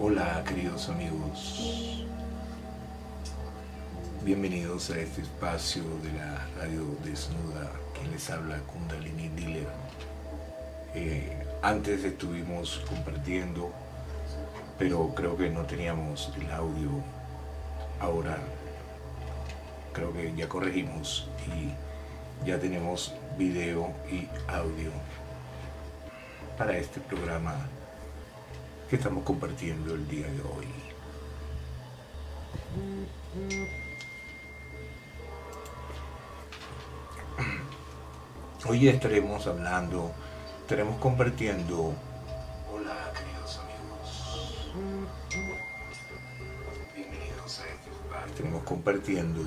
Hola queridos amigos, bienvenidos a este espacio de la radio desnuda que les habla Kundalini Dealer. Eh, antes estuvimos compartiendo, pero creo que no teníamos el audio. Ahora creo que ya corregimos y ya tenemos video y audio para este programa que estamos compartiendo el día de hoy. Hoy estaremos hablando, estaremos compartiendo. Hola, queridos amigos. Bienvenidos a este espacio. Estaremos compartiendo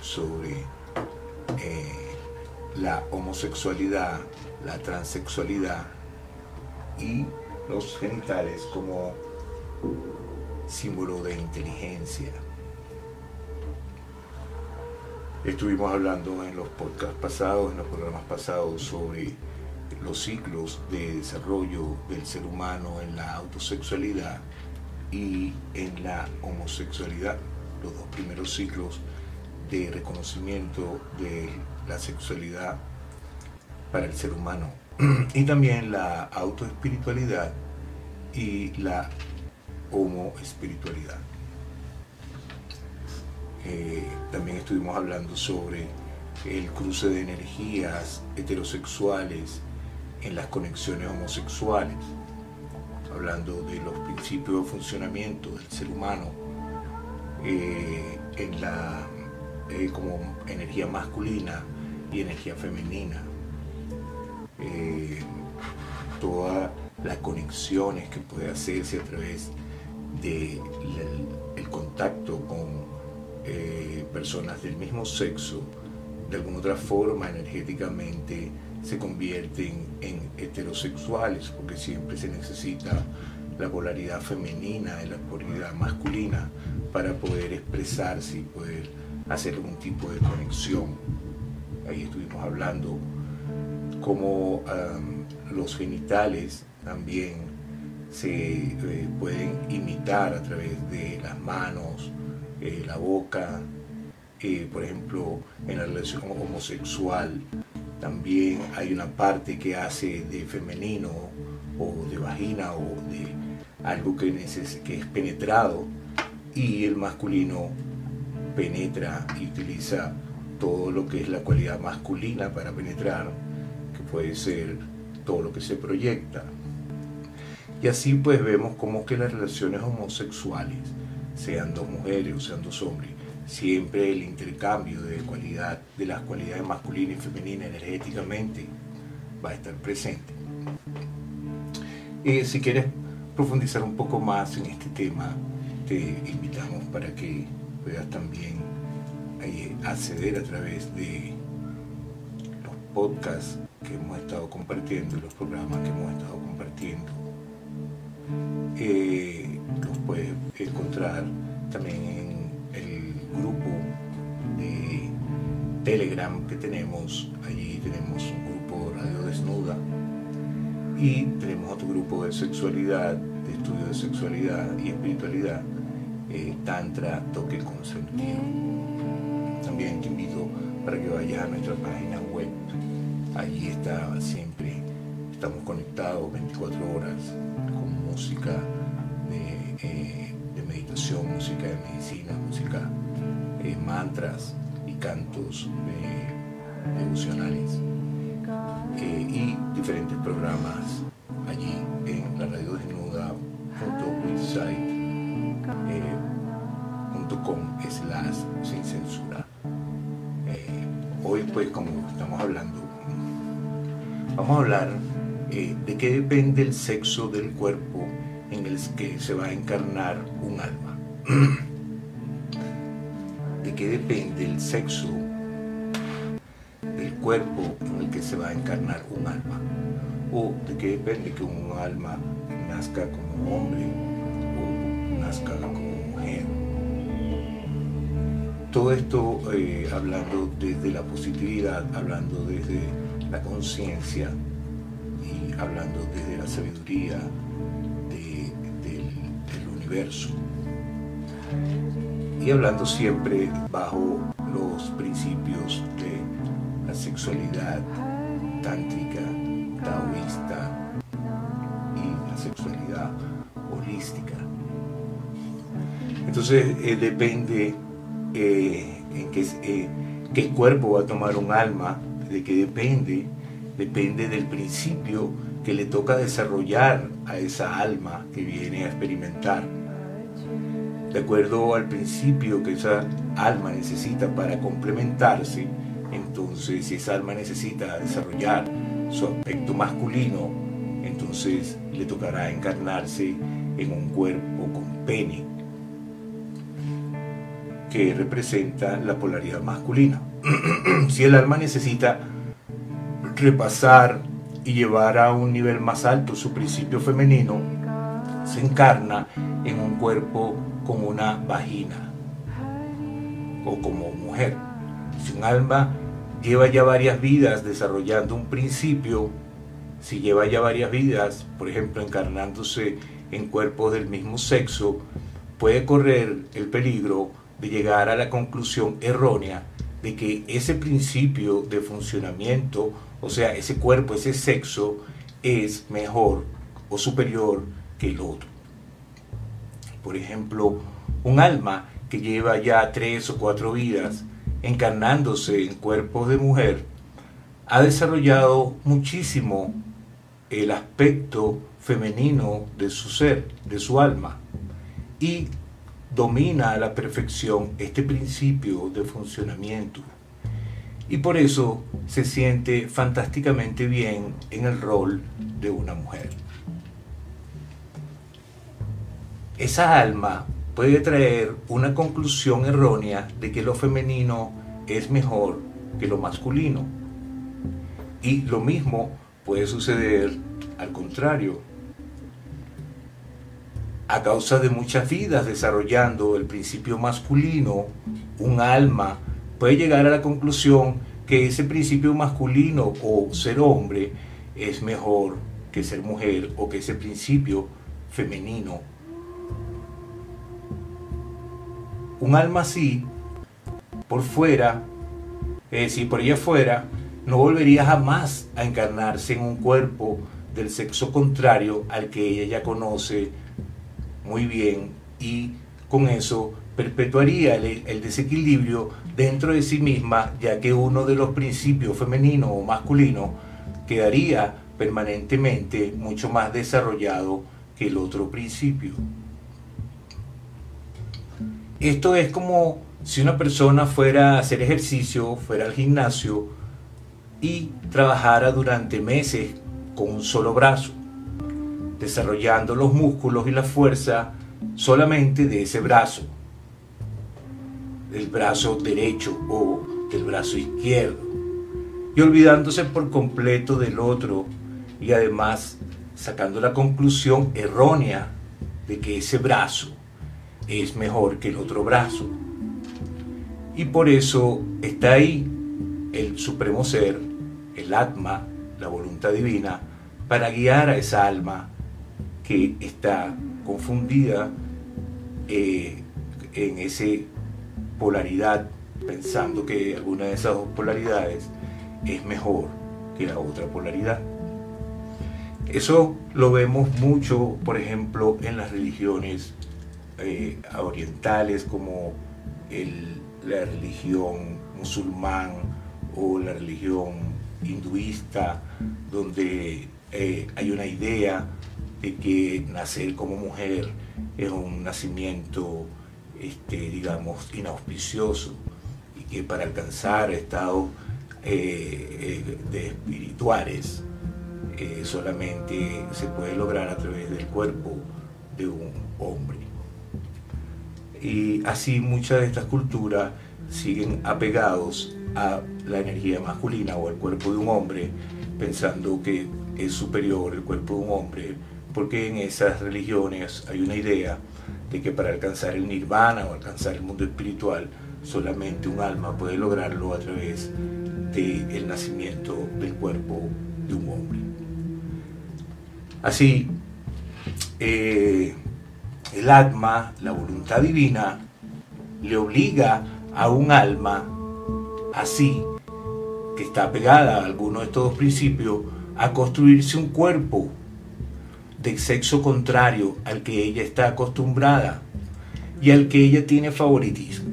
sobre eh, la homosexualidad, la transexualidad y los genitales como símbolo de inteligencia. Estuvimos hablando en los podcasts pasados, en los programas pasados, sobre los ciclos de desarrollo del ser humano en la autosexualidad y en la homosexualidad, los dos primeros ciclos de reconocimiento de la sexualidad para el ser humano y también la autoespiritualidad y la homoespiritualidad. Eh, también estuvimos hablando sobre el cruce de energías heterosexuales en las conexiones homosexuales, hablando de los principios de funcionamiento del ser humano eh, en la, eh, como energía masculina y energía femenina eh, todas las conexiones que puede hacerse a través del de contacto con eh, personas del mismo sexo, de alguna otra forma energéticamente se convierten en heterosexuales, porque siempre se necesita la polaridad femenina y la polaridad masculina para poder expresarse y poder hacer algún tipo de conexión. Ahí estuvimos hablando como los genitales también se eh, pueden imitar a través de las manos, eh, la boca, eh, por ejemplo, en la relación homosexual también hay una parte que hace de femenino o de vagina o de algo que, que es penetrado y el masculino penetra y utiliza todo lo que es la cualidad masculina para penetrar puede ser todo lo que se proyecta. Y así pues vemos como que las relaciones homosexuales, sean dos mujeres o sean dos hombres, siempre el intercambio de cualidad, de las cualidades masculina y femenina energéticamente va a estar presente. y si quieres profundizar un poco más en este tema, te invitamos para que puedas también eh, acceder a través de los podcasts que hemos estado compartiendo, los programas que hemos estado compartiendo, eh, los puedes encontrar también en el grupo de Telegram que tenemos. Allí tenemos un grupo Radio Desnuda y tenemos otro grupo de sexualidad, de estudio de sexualidad y espiritualidad, eh, Tantra Toque Consentido. También te invito para que vayas a nuestra página web allí está siempre, estamos conectados 24 horas con música de, eh, meditación, música de medicina, música, eh, mantras y cantos devocionales eh, y diferentes programas Vamos a hablar eh, de qué depende el sexo del cuerpo en el que se va a encarnar un alma. de qué depende el sexo del cuerpo en el que se va a encarnar un alma. O de qué depende que un alma nazca como hombre o nazca como mujer. Todo esto eh, hablando desde la positividad, hablando desde conciencia y hablando desde la sabiduría del, universo. Y hablando siempre bajo los principios de la sexualidad tántrica, taoísta y la sexualidad holística. Entonces eh, depende eh, en eh, qué cuerpo va a tomar un alma, de qué depende, depende del principio que le toca desarrollar a esa alma que viene a experimentar. De acuerdo al principio que esa alma necesita para complementarse, entonces si esa alma necesita desarrollar su aspecto masculino, entonces le tocará encarnarse en un cuerpo con pene, que representa la polaridad masculina. si el alma necesita repasar y llevar a un nivel más alto su principio femenino, se encarna en un cuerpo como una vagina o como mujer. Si un alma lleva ya varias vidas desarrollando un principio, si lleva ya varias vidas, por ejemplo, encarnándose en cuerpos del mismo sexo, puede correr el peligro de llegar a la conclusión errónea de que ese principio de funcionamiento o sea, ese cuerpo, ese sexo es mejor o superior que el otro. Por ejemplo, un alma que lleva ya tres o cuatro vidas encarnándose en cuerpos de mujer, ha desarrollado muchísimo el aspecto femenino de su ser, de su alma, y domina a la perfección este principio de funcionamiento y por eso se siente fantásticamente bien en el rol de una mujer. Esa alma puede traer una conclusión errónea de que lo femenino es mejor que lo masculino. Y lo mismo puede suceder al contrario. A causa de muchas vidas desarrollando el principio masculino, un alma puede llegar a la conclusión que ese principio masculino o ser hombre es mejor que ser mujer o que ese principio femenino. Un alma así, por fuera, es decir, por ella afuera, no volvería jamás a encarnarse en un cuerpo del sexo contrario al que ella ya conoce muy bien y con eso perpetuaría el, desequilibrio dentro de sí misma, ya que uno de los principios femenino o masculino quedaría permanentemente mucho más desarrollado que el otro principio. Esto es como si una persona fuera a hacer ejercicio, fuera al gimnasio y trabajara durante meses con un solo brazo, desarrollando los músculos y la fuerza solamente de ese brazo del brazo derecho o del brazo izquierdo y olvidándose por completo del otro y además sacando la conclusión errónea de que ese brazo es mejor que el otro brazo. Y por eso está ahí el Supremo Ser, el Atma, la voluntad divina, para guiar a esa alma que está confundida eh, en ese polaridad, pensando que alguna de esas dos polaridades es mejor que la otra polaridad. Eso lo vemos mucho, por ejemplo, en las religiones eh, orientales como la religión musulmán o la religión hinduista, donde eh, hay una idea que nacer como mujer es un nacimiento este, digamos, inauspicioso y que para alcanzar estados eh, eh, espirituales eh, solamente se puede lograr a través del cuerpo de un hombre. Y así muchas de estas culturas siguen apegados a la energía masculina o al cuerpo de un hombre, pensando que es superior el cuerpo de un hombre, porque en esas religiones hay una idea de que para alcanzar el nirvana o alcanzar el mundo espiritual, solamente un alma puede lograrlo a través del nacimiento del cuerpo de un hombre. Así, eh, el atma, la voluntad divina, le obliga a un alma así, que está pegada a alguno de estos principios, a construirse un cuerpo de sexo contrario al que ella está acostumbrada y al que ella tiene favoritismo.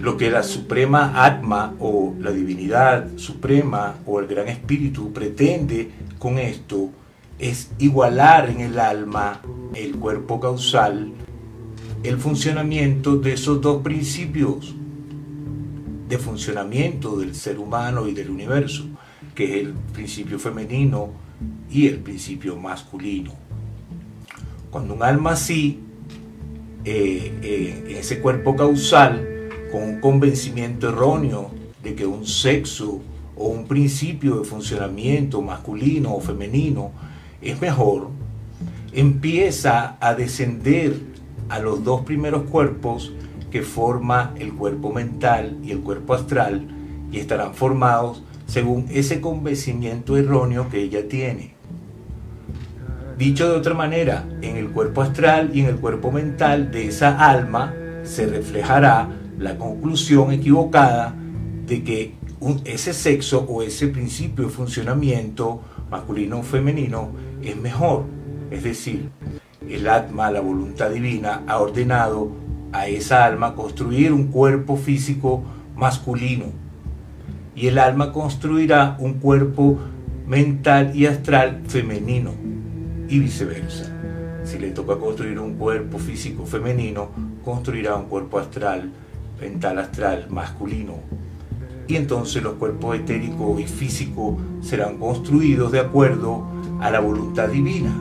Lo que la suprema Atma o la divinidad suprema o el gran espíritu pretende con esto es igualar en el alma el cuerpo causal, el funcionamiento de esos dos principios de funcionamiento del ser humano y del universo, que es el principio femenino y el principio masculino. Cuando un alma así, eh, eh, ese cuerpo causal, con un convencimiento erróneo de que un sexo o un principio de funcionamiento masculino o femenino es mejor, empieza a descender a los dos primeros cuerpos que forma el cuerpo mental y el cuerpo astral y estarán formados según ese convencimiento erróneo que ella tiene. Dicho de otra manera, en el cuerpo astral y en el cuerpo mental de esa alma se reflejará la conclusión equivocada de que ese sexo o ese principio de funcionamiento masculino o femenino es mejor. Es decir, el atma, la voluntad divina, ha ordenado a esa alma construir un cuerpo físico masculino y el alma construirá un cuerpo mental y astral femenino y viceversa. Si le toca construir un cuerpo físico femenino, construirá un cuerpo astral, mental astral masculino. Y entonces los cuerpos etérico y físico serán construidos de acuerdo a la voluntad divina,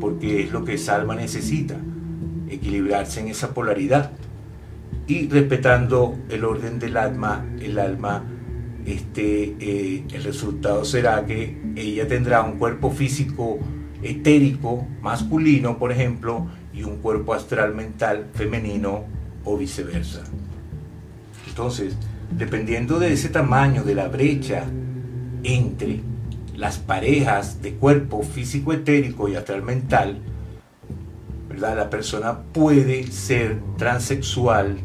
porque es lo que esa alma necesita, equilibrarse en esa polaridad. Y respetando el orden del alma, el alma, este, eh, el resultado será que ella tendrá un cuerpo físico etérico masculino, por ejemplo, y un cuerpo astral mental femenino o viceversa. Entonces, dependiendo de ese tamaño de la brecha entre las parejas de cuerpo físico etérico y astral mental, ¿verdad? La persona puede ser transexual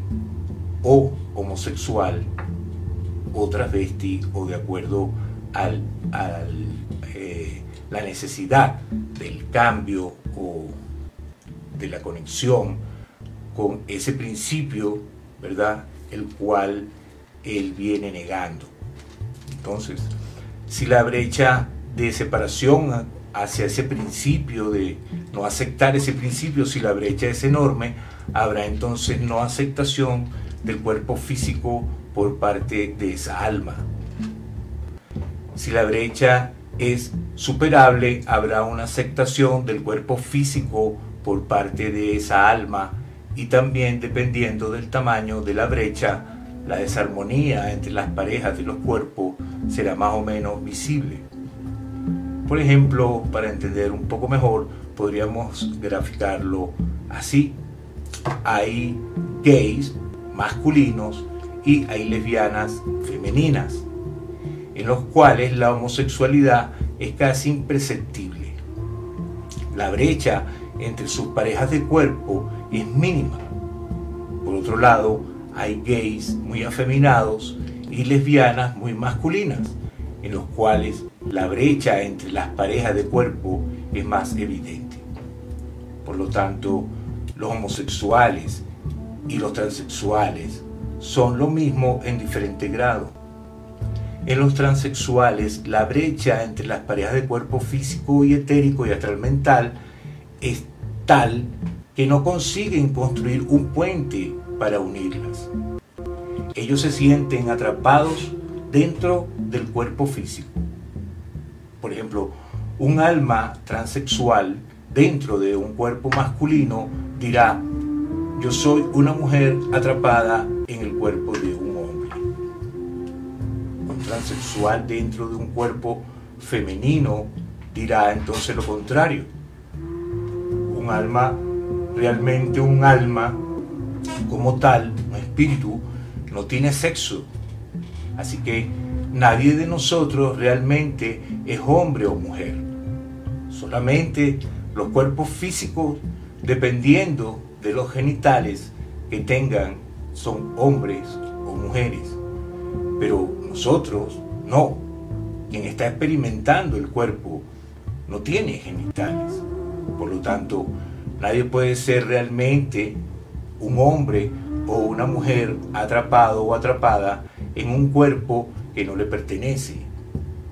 o homosexual o travesti o de acuerdo al, eh, la necesidad del cambio o de la conexión con ese principio, ¿verdad? El cual él viene negando. Entonces, si la brecha de separación hacia ese principio de no aceptar ese principio, si la brecha es enorme, habrá entonces no aceptación del cuerpo físico por parte de esa alma. Si la brecha es superable, habrá una aceptación del cuerpo físico por parte de esa alma y también dependiendo del tamaño de la brecha, la desarmonía entre las parejas de los cuerpos será más o menos visible. Por ejemplo, para entender un poco mejor, podríamos graficarlo así. Hay gays masculinos y hay lesbianas femeninas, en los cuales la homosexualidad es casi imperceptible. La brecha entre sus parejas de cuerpo es mínima. Por otro lado, hay gays muy afeminados y lesbianas muy masculinas, en los cuales la brecha entre las parejas de cuerpo es más evidente. Por lo tanto, los homosexuales y los transexuales son lo mismo en diferente grado. En los transexuales, la brecha entre las parejas de cuerpo físico y etérico y astral mental es tal que no consiguen construir un puente para unirlas. Ellos se sienten atrapados dentro del cuerpo físico. Por ejemplo, un alma transexual dentro de un cuerpo masculino dirá, yo soy una mujer atrapada en el cuerpo de un hombre. Un transexual dentro de un cuerpo femenino dirá entonces lo contrario. Un alma, realmente un alma como tal, un espíritu, no tiene sexo. Así que nadie de nosotros realmente es hombre o mujer. Solamente los cuerpos físicos, dependiendo de los genitales que tengan, son hombres o mujeres. Pero nosotros no. Quien está experimentando el cuerpo no tiene genitales. Por lo tanto, nadie puede ser realmente un hombre o una mujer atrapado o atrapada en un cuerpo que no le pertenece.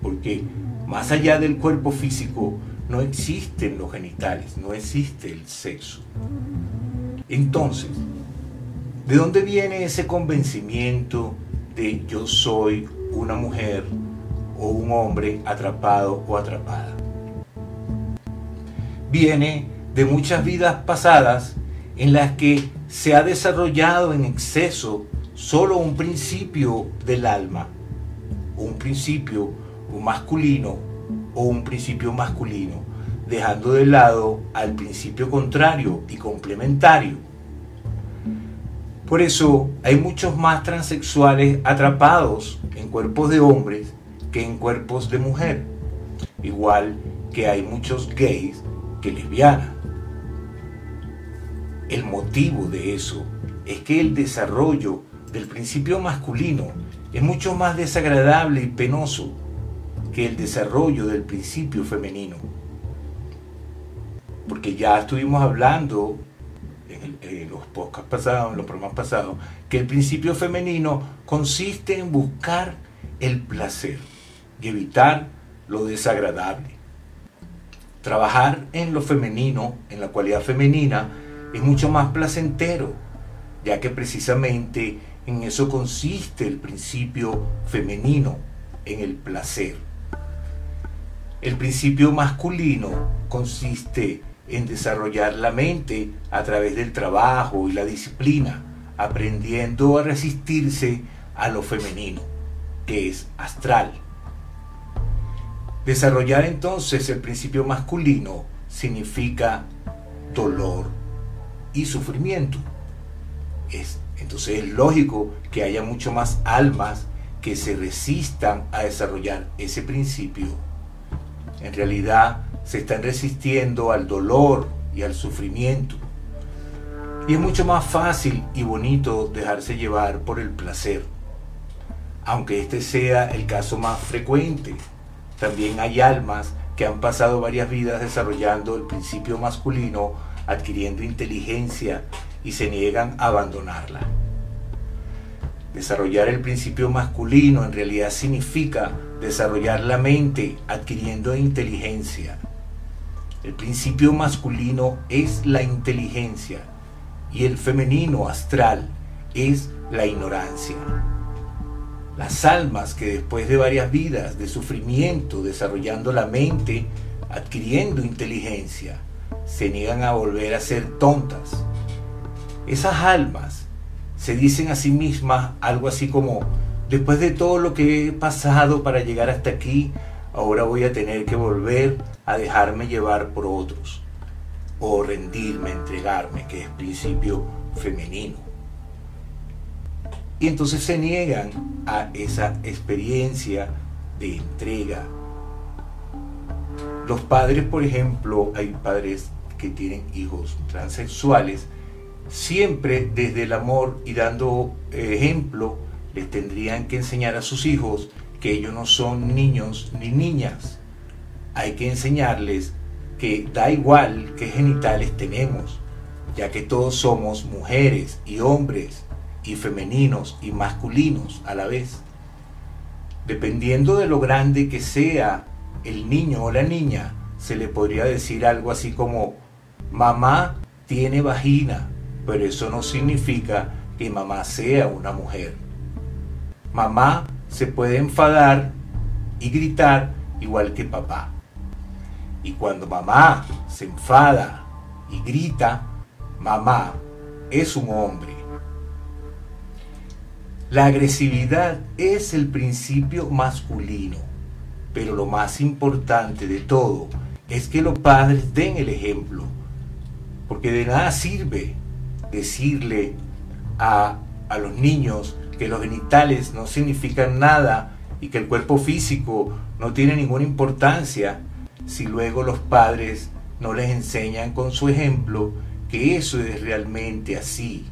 Porque más allá del cuerpo físico no existen los genitales, no existe el sexo. Entonces, ¿de dónde viene ese convencimiento de yo soy una mujer o un hombre atrapado o atrapada? Viene de muchas vidas pasadas en las que se ha desarrollado en exceso solo un principio del alma, un principio masculino o un principio masculino, dejando de lado al principio contrario y complementario. Por eso hay muchos más transexuales atrapados en cuerpos de hombres que en cuerpos de mujer, igual que hay muchos gays que lesbianas. El motivo de eso es que el desarrollo del principio masculino es mucho más desagradable y penoso que el desarrollo del principio femenino. Porque ya estuvimos hablando en, los podcasts pasados, en los programas pasados, que el principio femenino consiste en buscar el placer y evitar lo desagradable. Trabajar en lo femenino, en la cualidad femenina, es mucho más placentero, ya que precisamente en eso consiste el principio femenino, en el placer. El principio masculino consiste en desarrollar la mente a través del trabajo y la disciplina, aprendiendo a resistirse a lo femenino, que es astral. Desarrollar entonces el principio masculino significa dolor y sufrimiento. Es, entonces es lógico que haya mucho más almas que se resistan a desarrollar ese principio en realidad se están resistiendo al dolor y al sufrimiento. Y es mucho más fácil y bonito dejarse llevar por el placer. Aunque este sea el caso más frecuente, también hay almas que han pasado varias vidas desarrollando el principio masculino, adquiriendo inteligencia y se niegan a abandonarla. Desarrollar el principio masculino en realidad significa desarrollar la mente adquiriendo inteligencia. El principio masculino es la inteligencia y el femenino astral es la ignorancia. Las almas que después de varias vidas de sufrimiento desarrollando la mente, adquiriendo inteligencia, se niegan a volver a ser tontas. Esas almas se dicen a sí mismas algo así como, después de todo lo que he pasado para llegar hasta aquí, ahora voy a tener que volver a dejarme llevar por otros, o rendirme, entregarme, que es principio femenino. Y entonces se niegan a esa experiencia de entrega. Los padres, por ejemplo, hay padres que tienen hijos transexuales, siempre desde el amor y dando ejemplo, les tendrían que enseñar a sus hijos que ellos no son niños ni niñas. Hay que enseñarles que da igual qué genitales tenemos, ya que todos somos mujeres y hombres y femeninos y masculinos a la vez. Dependiendo de lo grande que sea el niño o la niña, se le podría decir algo así como, mamá tiene vagina, pero eso no significa que mamá sea una mujer. Mamá se puede enfadar y gritar igual que papá. Y cuando mamá se enfada y grita, mamá es un hombre. La agresividad es el principio masculino, pero lo más importante de todo es que los padres den el ejemplo, porque de nada sirve decirle a, a los niños que los genitales no significan nada y que el cuerpo físico no tiene ninguna importancia si luego los padres no les enseñan con su ejemplo que eso es realmente así.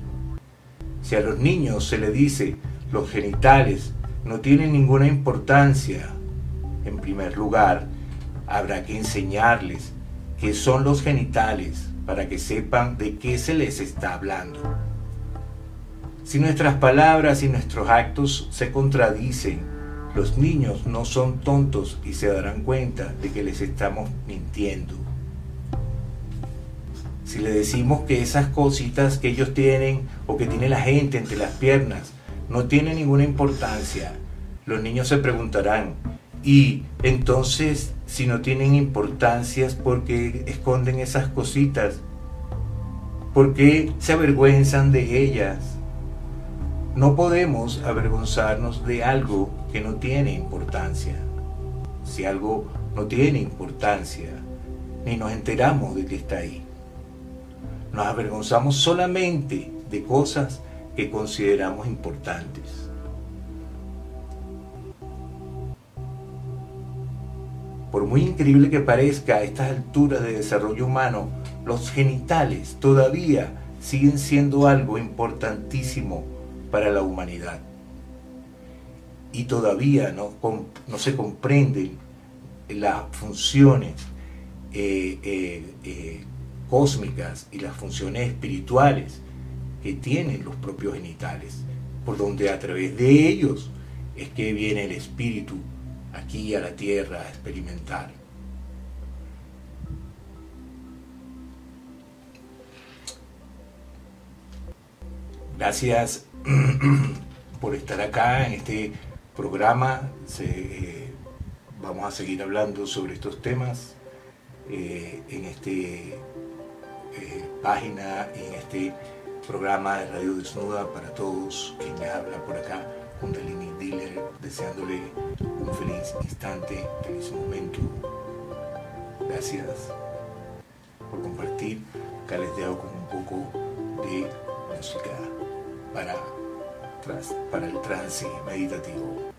Si a los niños se les dice los genitales no tienen ninguna importancia, en primer lugar, habrá que enseñarles qué son los genitales para que sepan de qué se les está hablando. Si nuestras palabras y nuestros actos se contradicen, los niños no son tontos y se darán cuenta de que les estamos mintiendo. Si le decimos que esas cositas que ellos tienen o que tiene la gente entre las piernas no tienen ninguna importancia, los niños se preguntarán, y entonces si no tienen importancia, ¿por qué esconden esas cositas? ¿Por qué se avergüenzan de ellas? No podemos avergonzarnos de algo que no tiene importancia. Si algo no tiene importancia, ni nos enteramos de que está ahí. Nos avergonzamos solamente de cosas que consideramos importantes. Por muy increíble que parezca a estas alturas de desarrollo humano, los genitales todavía siguen siendo algo importantísimo para la humanidad. Y todavía no, no se comprenden las funciones eh, eh, eh, cósmicas y las funciones espirituales que tienen los propios genitales, por donde a través de ellos es que viene el espíritu aquí a la tierra a experimentar. Gracias por estar acá en este programa. Eh, vamos a seguir hablando sobre estos temas eh, en este eh, página y en este programa de Radio Desnuda para todos quien me habla por acá, Kundalini Dealer, deseándole un feliz instante, feliz momento. Gracias por compartir. Acá les dejo con un poco de música para, el trance meditativo.